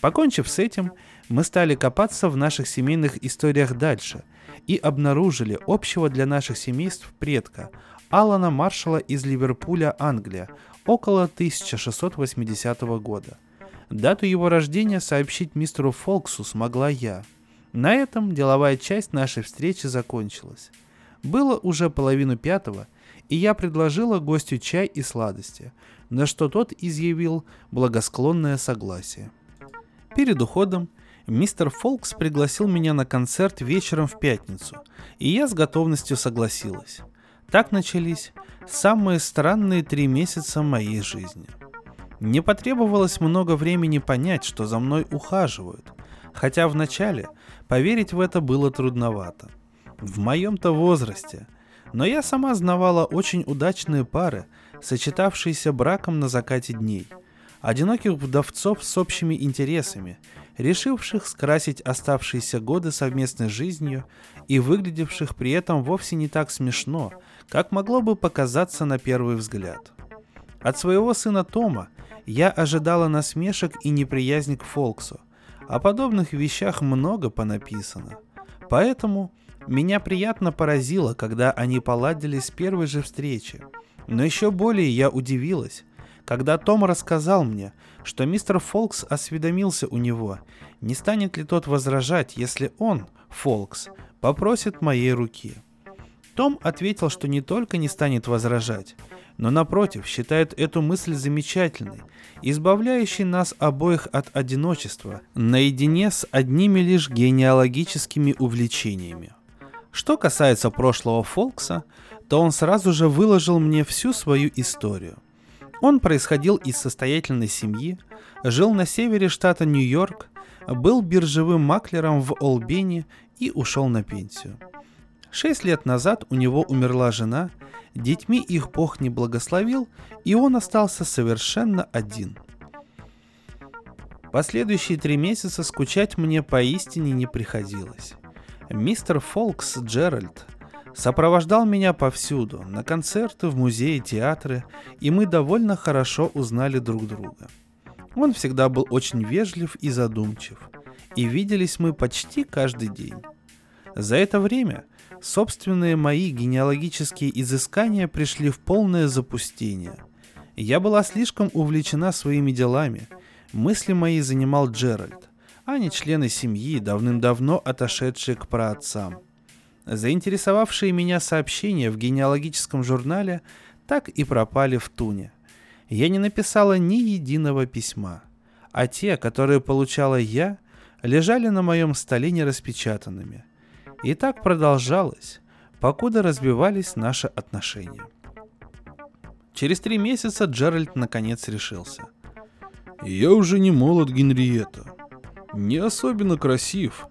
Покончив с этим, мы стали копаться в наших семейных историях дальше и обнаружили общего для наших семейств предка Алана Маршала из Ливерпуля, Англия, около 1680 года – Дату его рождения сообщить мистеру Фолксу смогла я. На этом деловая часть нашей встречи закончилась. Было уже половину пятого, и я предложила гостю чай и сладости, на что тот изъявил благосклонное согласие. Перед уходом мистер Фолкс пригласил меня на концерт вечером в пятницу, и я с готовностью согласилась. Так начались самые странные три месяца моей жизни – не потребовалось много времени понять, что за мной ухаживают, хотя вначале поверить в это было трудновато. В моем-то возрасте. Но я сама знавала очень удачные пары, сочетавшиеся браком на закате дней. Одиноких вдовцов с общими интересами, решивших скрасить оставшиеся годы совместной жизнью и выглядевших при этом вовсе не так смешно, как могло бы показаться на первый взгляд. От своего сына Тома я ожидала насмешек и неприязни к Фолксу. О подобных вещах много понаписано. Поэтому меня приятно поразило, когда они поладили с первой же встречи. Но еще более я удивилась, когда Том рассказал мне, что мистер Фолкс осведомился у него, не станет ли тот возражать, если он, Фолкс, попросит моей руки. Том ответил, что не только не станет возражать, но напротив считает эту мысль замечательной, избавляющей нас обоих от одиночества, наедине с одними лишь генеалогическими увлечениями. Что касается прошлого Фолкса, то он сразу же выложил мне всю свою историю. Он происходил из состоятельной семьи, жил на севере штата Нью-Йорк, был биржевым маклером в Олбене и ушел на пенсию. Шесть лет назад у него умерла жена – Детьми их Бог не благословил, и он остался совершенно один. Последующие три месяца скучать мне поистине не приходилось. Мистер Фолкс Джеральд сопровождал меня повсюду, на концерты, в музеи, театры, и мы довольно хорошо узнали друг друга. Он всегда был очень вежлив и задумчив, и виделись мы почти каждый день. За это время – собственные мои генеалогические изыскания пришли в полное запустение. Я была слишком увлечена своими делами. Мысли мои занимал Джеральд, а не члены семьи, давным-давно отошедшие к праотцам. Заинтересовавшие меня сообщения в генеалогическом журнале так и пропали в туне. Я не написала ни единого письма, а те, которые получала я, лежали на моем столе нераспечатанными. И так продолжалось, покуда развивались наши отношения. Через три месяца Джеральд наконец решился.
«Я уже не молод, Генриетта. Не особенно красив».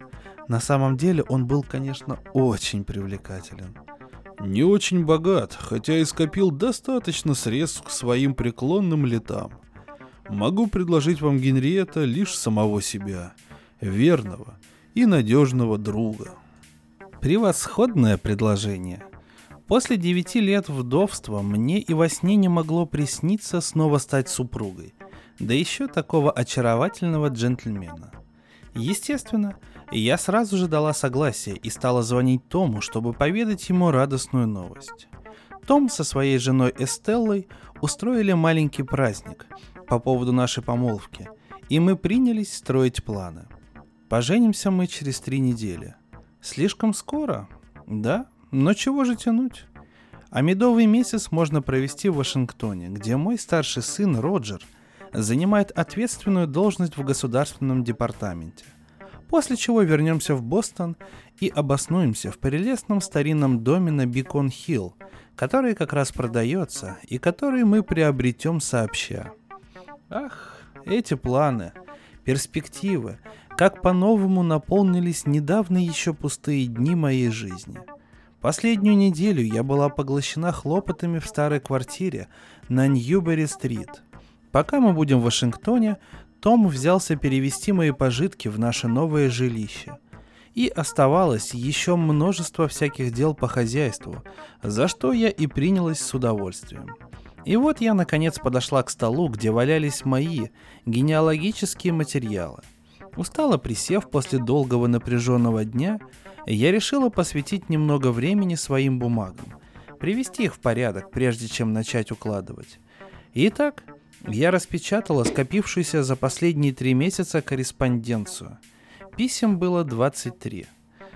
На самом деле он был, конечно, очень привлекателен.
Не очень богат, хотя и скопил достаточно средств к своим преклонным летам. Могу предложить вам, Генриетта, лишь самого себя, верного и надежного друга.
Превосходное предложение. После девяти лет вдовства мне и во сне не могло присниться снова стать супругой, да еще такого очаровательного джентльмена. Естественно, я сразу же дала согласие и стала звонить Тому, чтобы поведать ему радостную новость. Том со своей женой Эстеллой устроили маленький праздник по поводу нашей помолвки, и мы принялись строить планы. Поженимся мы через три недели – Слишком скоро? Да? Но чего же тянуть? А медовый месяц можно провести в Вашингтоне, где мой старший сын Роджер занимает ответственную должность в государственном департаменте. после чего вернемся в Бостон и обоснуемся в прелестном старинном доме на Бикон-Хилл, который как раз продается и который мы приобретем сообща. Ах, эти планы, перспективы, как по-новому наполнились недавно еще пустые дни моей жизни. Последнюю неделю я была поглощена хлопотами в старой квартире на Ньюбери-стрит. Пока мы будем в Вашингтоне, том взялся перевести мои пожитки в наше новое жилище. И оставалось еще множество всяких дел по хозяйству, за что я и принялась с удовольствием. И вот я наконец подошла к столу, где валялись мои генеалогические материалы. Устало присев после долгого напряженного дня, я решила посвятить немного времени своим бумагам, привести их в порядок, прежде чем начать укладывать. Итак, я распечатала скопившуюся за последние три месяца корреспонденцию. Писем было 23.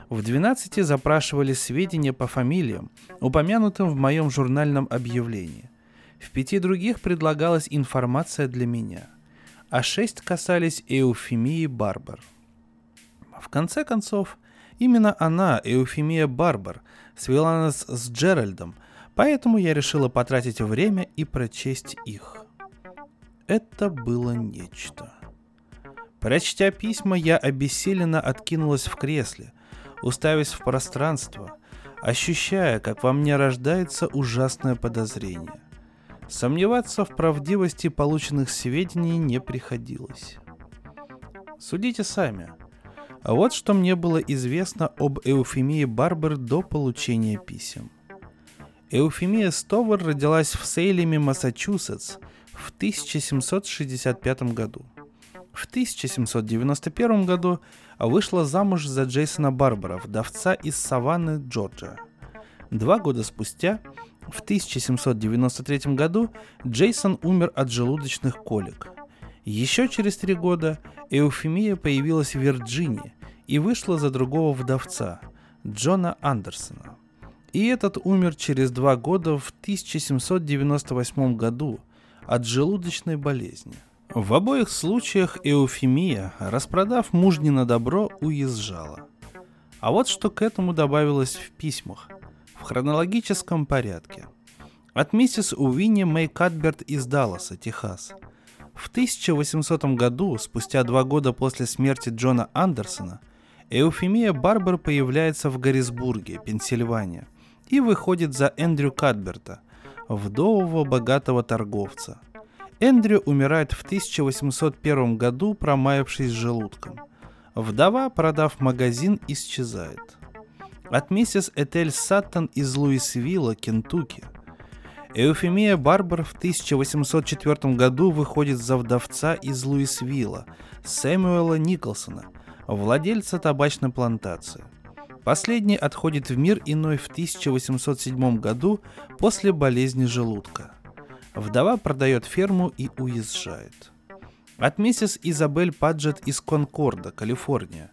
В 12 запрашивали сведения по фамилиям, упомянутым в моем журнальном объявлении. В пяти других предлагалась информация для меня, а шесть касались Эуфемии Барбар. В конце концов, именно она, Эуфемия Барбар, свела нас с Джеральдом, поэтому я решила потратить время и прочесть их. Это было нечто. Прочтя письма, я обессиленно откинулась в кресле, уставясь в пространство, ощущая, как во мне рождается ужасное подозрение – Сомневаться в правдивости полученных сведений не приходилось. Судите сами. А вот что мне было известно об Эуфемии Барбер до получения писем. Эуфемия Стовар родилась в Сейлеме, Массачусетс в 1765 году. В 1791 году вышла замуж за Джейсона Барбара, вдовца из Саванны, Джорджия. Два года спустя в 1793 году Джейсон умер от желудочных колик. Еще через три года Эуфемия появилась в Вирджинии и вышла за другого вдовца, Джона Андерсона. И этот умер через два года в 1798 году от желудочной болезни. В обоих случаях Эуфемия, распродав мужни на добро, уезжала. А вот что к этому добавилось в письмах – в хронологическом порядке. От миссис Увинни Мэй Катберт из Далласа, Техас. В 1800 году, спустя два года после смерти Джона Андерсона, Эуфемия Барбер появляется в Гаррисбурге, Пенсильвания, и выходит за Эндрю Кадберта, вдового богатого торговца. Эндрю умирает в 1801 году, промаявшись желудком. Вдова, продав магазин, исчезает – от миссис Этель Саттон из Луисвилла, Кентукки. Эуфемия Барбар в 1804 году выходит за вдовца из Луисвилла, Сэмюэла Николсона, владельца табачной плантации. Последний отходит в мир иной в 1807 году после болезни желудка. Вдова продает ферму и уезжает. От миссис Изабель Паджет из Конкорда, Калифорния.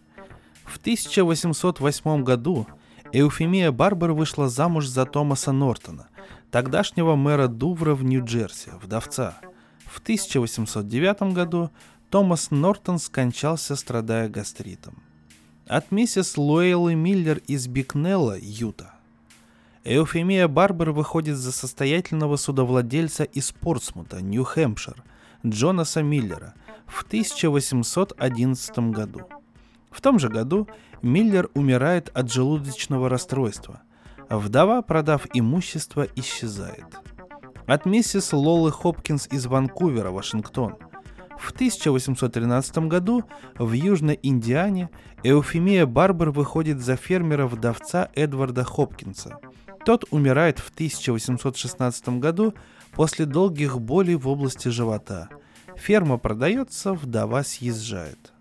В 1808 году Эуфемия Барбер вышла замуж за Томаса Нортона, тогдашнего мэра Дувра в Нью-Джерси, вдовца. В 1809 году Томас Нортон скончался, страдая гастритом. От миссис Луэйлы Миллер из Бикнелла, Юта. Эуфемия Барбер выходит за состоятельного судовладельца из Портсмута, Нью-Хэмпшир, Джонаса Миллера в 1811 году. В том же году Миллер умирает от желудочного расстройства. Вдова, продав имущество, исчезает. От миссис Лолы Хопкинс из Ванкувера, Вашингтон. В 1813 году в Южной Индиане Эуфемия Барбер выходит за фермера-вдовца Эдварда Хопкинса. Тот умирает в 1816 году после долгих болей в области живота. Ферма продается, вдова съезжает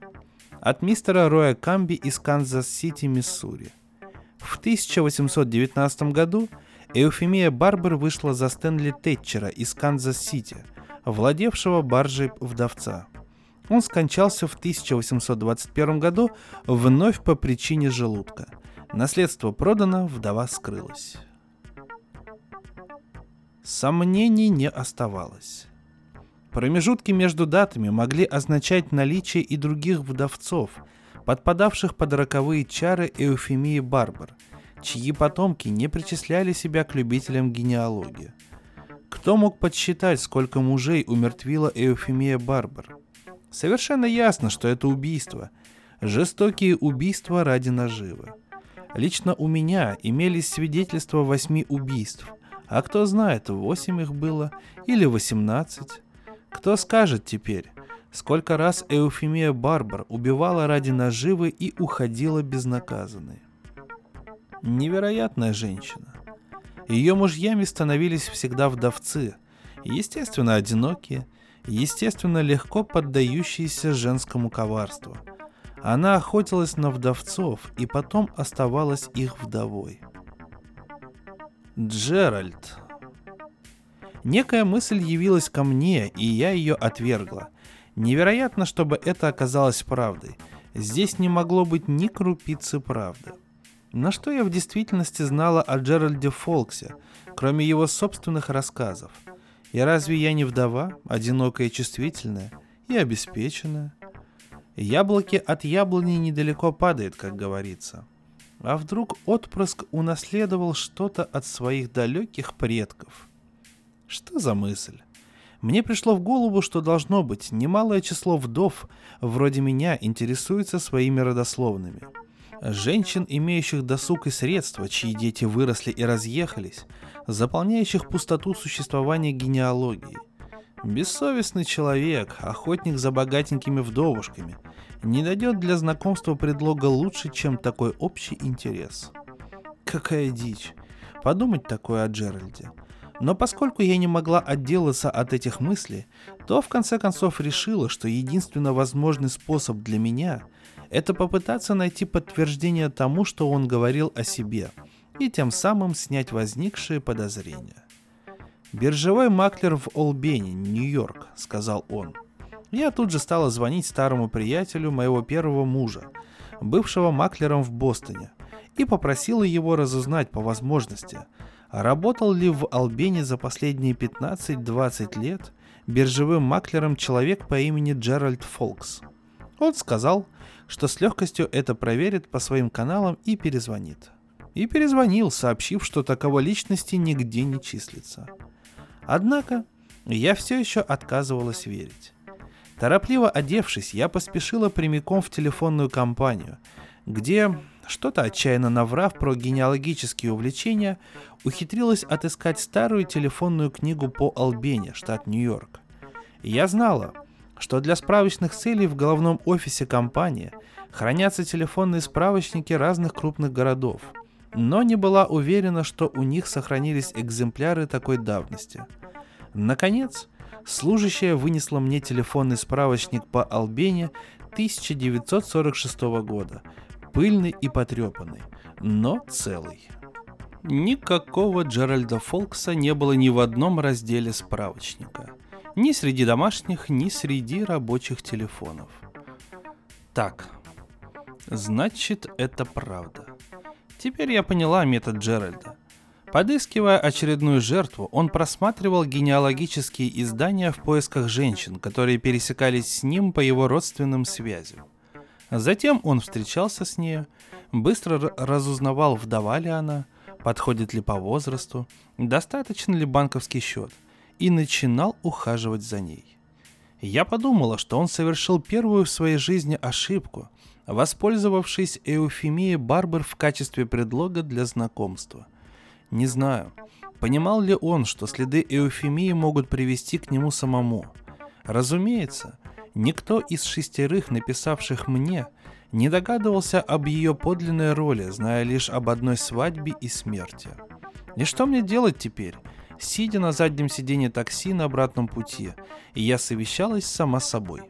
от мистера Роя Камби из Канзас-Сити, Миссури. В 1819 году Эуфемия Барбер вышла за Стэнли Тэтчера из Канзас-Сити, владевшего баржей вдовца. Он скончался в 1821 году вновь по причине желудка. Наследство продано, вдова скрылась. Сомнений не оставалось. Промежутки между датами могли означать наличие и других вдовцов, подпадавших под роковые чары Эуфемии Барбар, чьи потомки не причисляли себя к любителям генеалогии. Кто мог подсчитать, сколько мужей умертвила Эуфемия Барбар? Совершенно ясно, что это убийство. Жестокие убийства ради наживы. Лично у меня имелись свидетельства восьми убийств, а кто знает, восемь их было или восемнадцать. Кто скажет теперь, сколько раз Эуфемия Барбар убивала ради наживы и уходила безнаказанной? Невероятная женщина. Ее мужьями становились всегда вдовцы, естественно, одинокие, естественно, легко поддающиеся женскому коварству. Она охотилась на вдовцов и потом оставалась их вдовой. Джеральд. Некая мысль явилась ко мне, и я ее отвергла. Невероятно, чтобы это оказалось правдой. Здесь не могло быть ни крупицы правды. Но что я в действительности знала о Джеральде Фолксе, кроме его собственных рассказов? И разве я не вдова, одинокая и чувствительная, и обеспеченная? Яблоки от яблони недалеко падает, как говорится. А вдруг отпрыск унаследовал что-то от своих далеких предков? Что за мысль? Мне пришло в голову, что должно быть немалое число вдов, вроде меня, интересуется своими родословными – Женщин, имеющих досуг и средства, чьи дети выросли и разъехались, заполняющих пустоту существования генеалогии. Бессовестный человек, охотник за богатенькими вдовушками, не дойдет для знакомства предлога лучше, чем такой общий интерес. Какая дичь. Подумать такое о Джеральде. Но поскольку я не могла отделаться от этих мыслей, то в конце концов решила, что единственно возможный способ для меня – это попытаться найти подтверждение тому, что он говорил о себе, и тем самым снять возникшие подозрения. «Биржевой маклер в Олбене, Нью-Йорк», — сказал он. Я тут же стала звонить старому приятелю моего первого мужа, бывшего маклером в Бостоне, и попросила его разузнать по возможности, работал ли в Албене за последние 15-20 лет биржевым маклером человек по имени Джеральд Фолкс. Он сказал, что с легкостью это проверит по своим каналам и перезвонит. И перезвонил, сообщив, что таковой личности нигде не числится. Однако я все еще отказывалась верить. Торопливо одевшись, я поспешила прямиком в телефонную компанию, где, что-то отчаянно наврав про генеалогические увлечения, ухитрилась отыскать старую телефонную книгу по Албене, штат Нью-Йорк. Я знала, что для справочных целей в головном офисе компании хранятся телефонные справочники разных крупных городов, но не была уверена, что у них сохранились экземпляры такой давности. Наконец, служащая вынесла мне телефонный справочник по Албене 1946 года, пыльный и потрепанный, но целый. Никакого Джеральда Фолкса не было ни в одном разделе справочника – ни среди домашних, ни среди рабочих телефонов. Так, значит это правда. Теперь я поняла метод Джеральда. Подыскивая очередную жертву, он просматривал генеалогические издания в поисках женщин, которые пересекались с ним по его родственным связям. Затем он встречался с нею, быстро разузнавал, вдова ли она, подходит ли по возрасту, достаточно ли банковский счет – и начинал ухаживать за ней. Я подумала, что он совершил первую в своей жизни ошибку, воспользовавшись эуфемией Барбар в качестве предлога для знакомства. Не знаю, понимал ли он, что следы эуфемии могут привести к нему самому. Разумеется, никто из шестерых, написавших мне, не догадывался об ее подлинной роли, зная лишь об одной свадьбе и смерти. И что мне делать теперь? Сидя на заднем сиденье такси на обратном пути, и я совещалась сама с собой.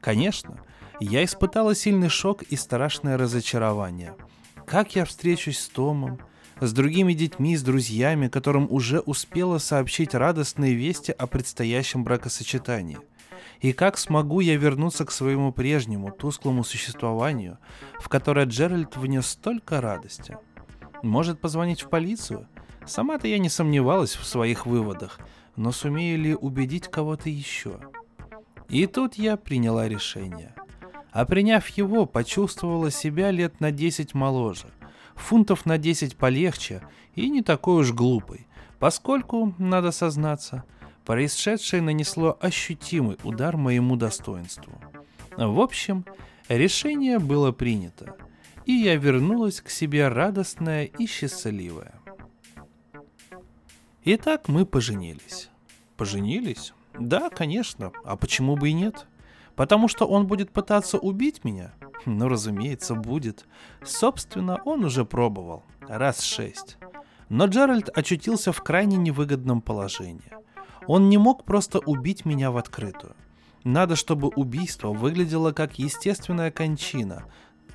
Конечно, я испытала сильный шок и страшное разочарование. Как я встречусь с Томом, с другими детьми, с друзьями, которым уже успела сообщить радостные вести о предстоящем бракосочетании? И как смогу я вернуться к своему прежнему тусклому существованию, в которое Джеральд внес столько радости? Может позвонить в полицию? Сама-то я не сомневалась в своих выводах, но сумею ли убедить кого-то еще? И тут я приняла решение. а приняв его, почувствовала себя лет на 10 моложе, фунтов на 10 полегче и не такой уж глупой, поскольку, надо сознаться, происшедшее нанесло ощутимый удар моему достоинству. В общем, решение было принято, и я вернулась к себе радостная и счастливая. Итак, мы поженились. Поженились? Да, конечно. А почему бы и нет? Потому что он будет пытаться убить меня? Ну, разумеется, будет. Собственно, он уже пробовал. Раз шесть. Но Джеральд очутился в крайне невыгодном положении. Он не мог просто убить меня в открытую. Надо, чтобы убийство выглядело как естественная кончина,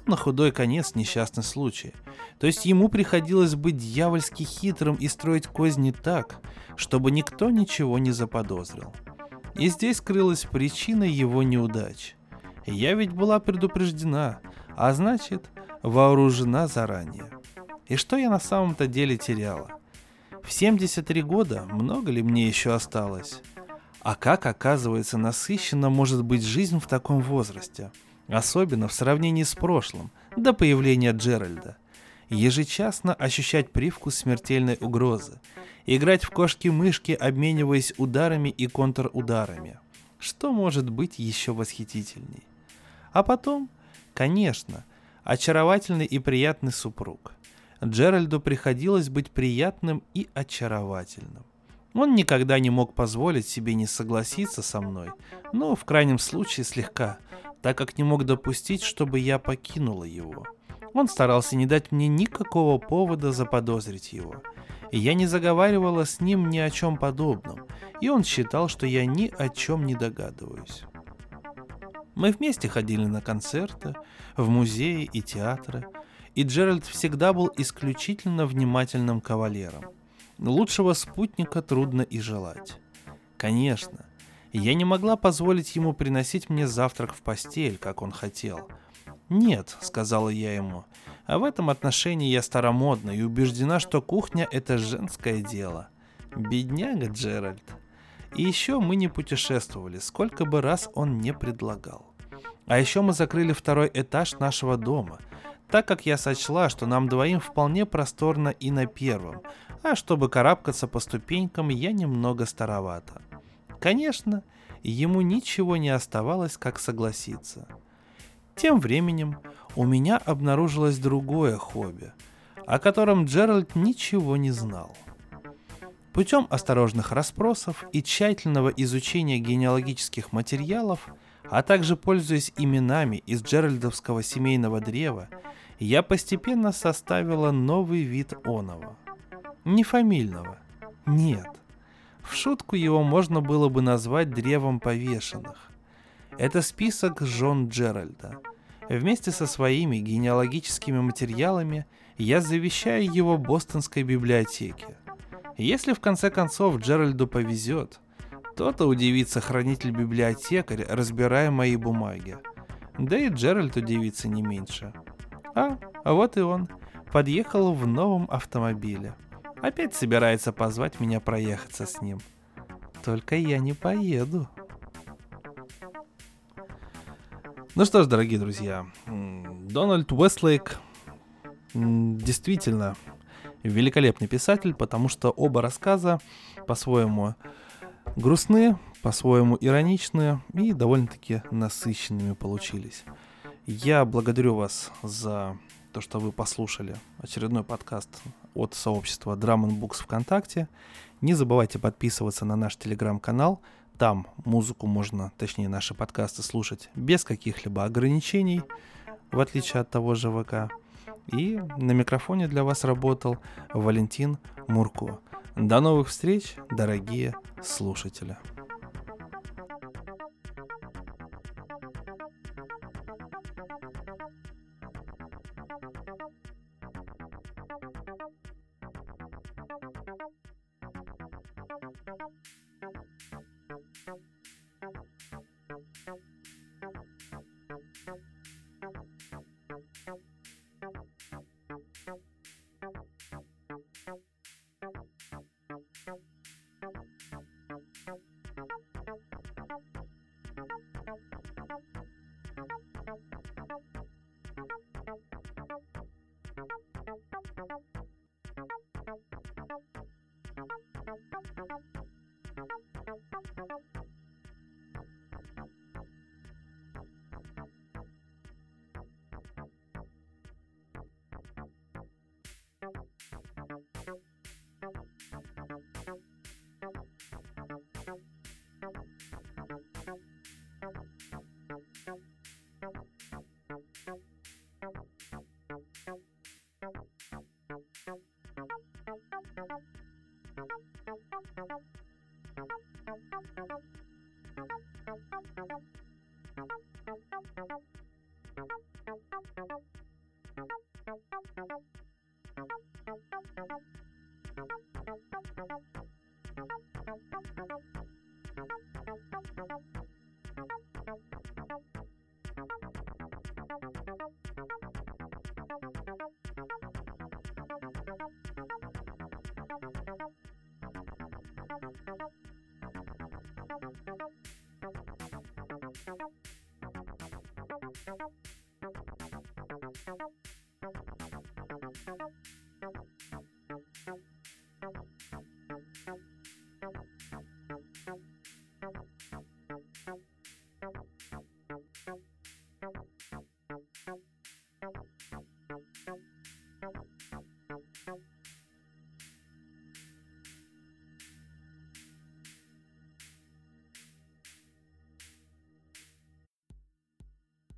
на худой конец несчастный случай. То есть ему приходилось быть дьявольски хитрым и строить козни так, чтобы никто ничего не заподозрил. И здесь крылась причина его неудач. Я ведь была предупреждена, а значит, вооружена заранее. И что я на самом-то деле теряла? В 73 года много ли мне еще осталось? А как, оказывается, насыщенно может быть жизнь в таком возрасте? Особенно в сравнении с прошлым, до появления Джеральда. Ежечасно ощущать привкус смертельной угрозы – играть в кошки-мышки, обмениваясь ударами и контрударами. Что может быть еще восхитительней? А потом, конечно, очаровательный и приятный супруг. Джеральду приходилось быть приятным и очаровательным. Он никогда не мог позволить себе не согласиться со мной, но в крайнем случае слегка, так как не мог допустить, чтобы я покинула его. Он старался не дать мне никакого повода заподозрить его – и я не заговаривала с ним ни о чем подобном, и он считал, что я ни о чем не догадываюсь. Мы вместе ходили на концерты, в музеи и театры, и Джеральд всегда был исключительно внимательным кавалером. Лучшего спутника трудно и желать. Конечно, я не могла позволить ему приносить мне завтрак в постель, как он хотел. «Нет», — сказала я ему, а в этом отношении я старомодна и убеждена, что кухня – это женское дело. Бедняга Джеральд. И еще мы не путешествовали, сколько бы раз он не предлагал. А еще мы закрыли второй этаж нашего дома, так как я сочла, что нам двоим вполне просторно и на первом, а чтобы карабкаться по ступенькам, я немного старовата. Конечно, ему ничего не оставалось, как согласиться. Тем временем у меня обнаружилось другое хобби, о котором Джеральд ничего не знал. Путем осторожных расспросов и тщательного изучения генеалогических материалов, а также пользуясь именами из джеральдовского семейного древа, я постепенно составила новый вид оного. Не фамильного. Нет. В шутку его можно было бы назвать древом повешенных. Это список жен Джеральда – Вместе со своими генеалогическими материалами я завещаю его Бостонской библиотеке. Если в конце концов Джеральду повезет, то-то удивится хранитель-библиотекарь, разбирая мои бумаги. Да и Джеральд удивится не меньше. А, а вот и он. Подъехал в новом автомобиле. Опять собирается позвать меня проехаться с ним. Только я не поеду. Ну что ж, дорогие друзья, Дональд Уэстлейк действительно великолепный писатель, потому что оба рассказа по-своему грустные, по-своему ироничные и довольно-таки насыщенными получились. Я благодарю вас за то, что вы послушали очередной подкаст от сообщества Drum Books ВКонтакте. Не забывайте подписываться на наш телеграм-канал – там музыку можно, точнее наши подкасты слушать без каких-либо ограничений, в отличие от того же ВК. И на микрофоне для вас работал Валентин Мурко. До новых встреч, дорогие слушатели. Thank you. Thank you.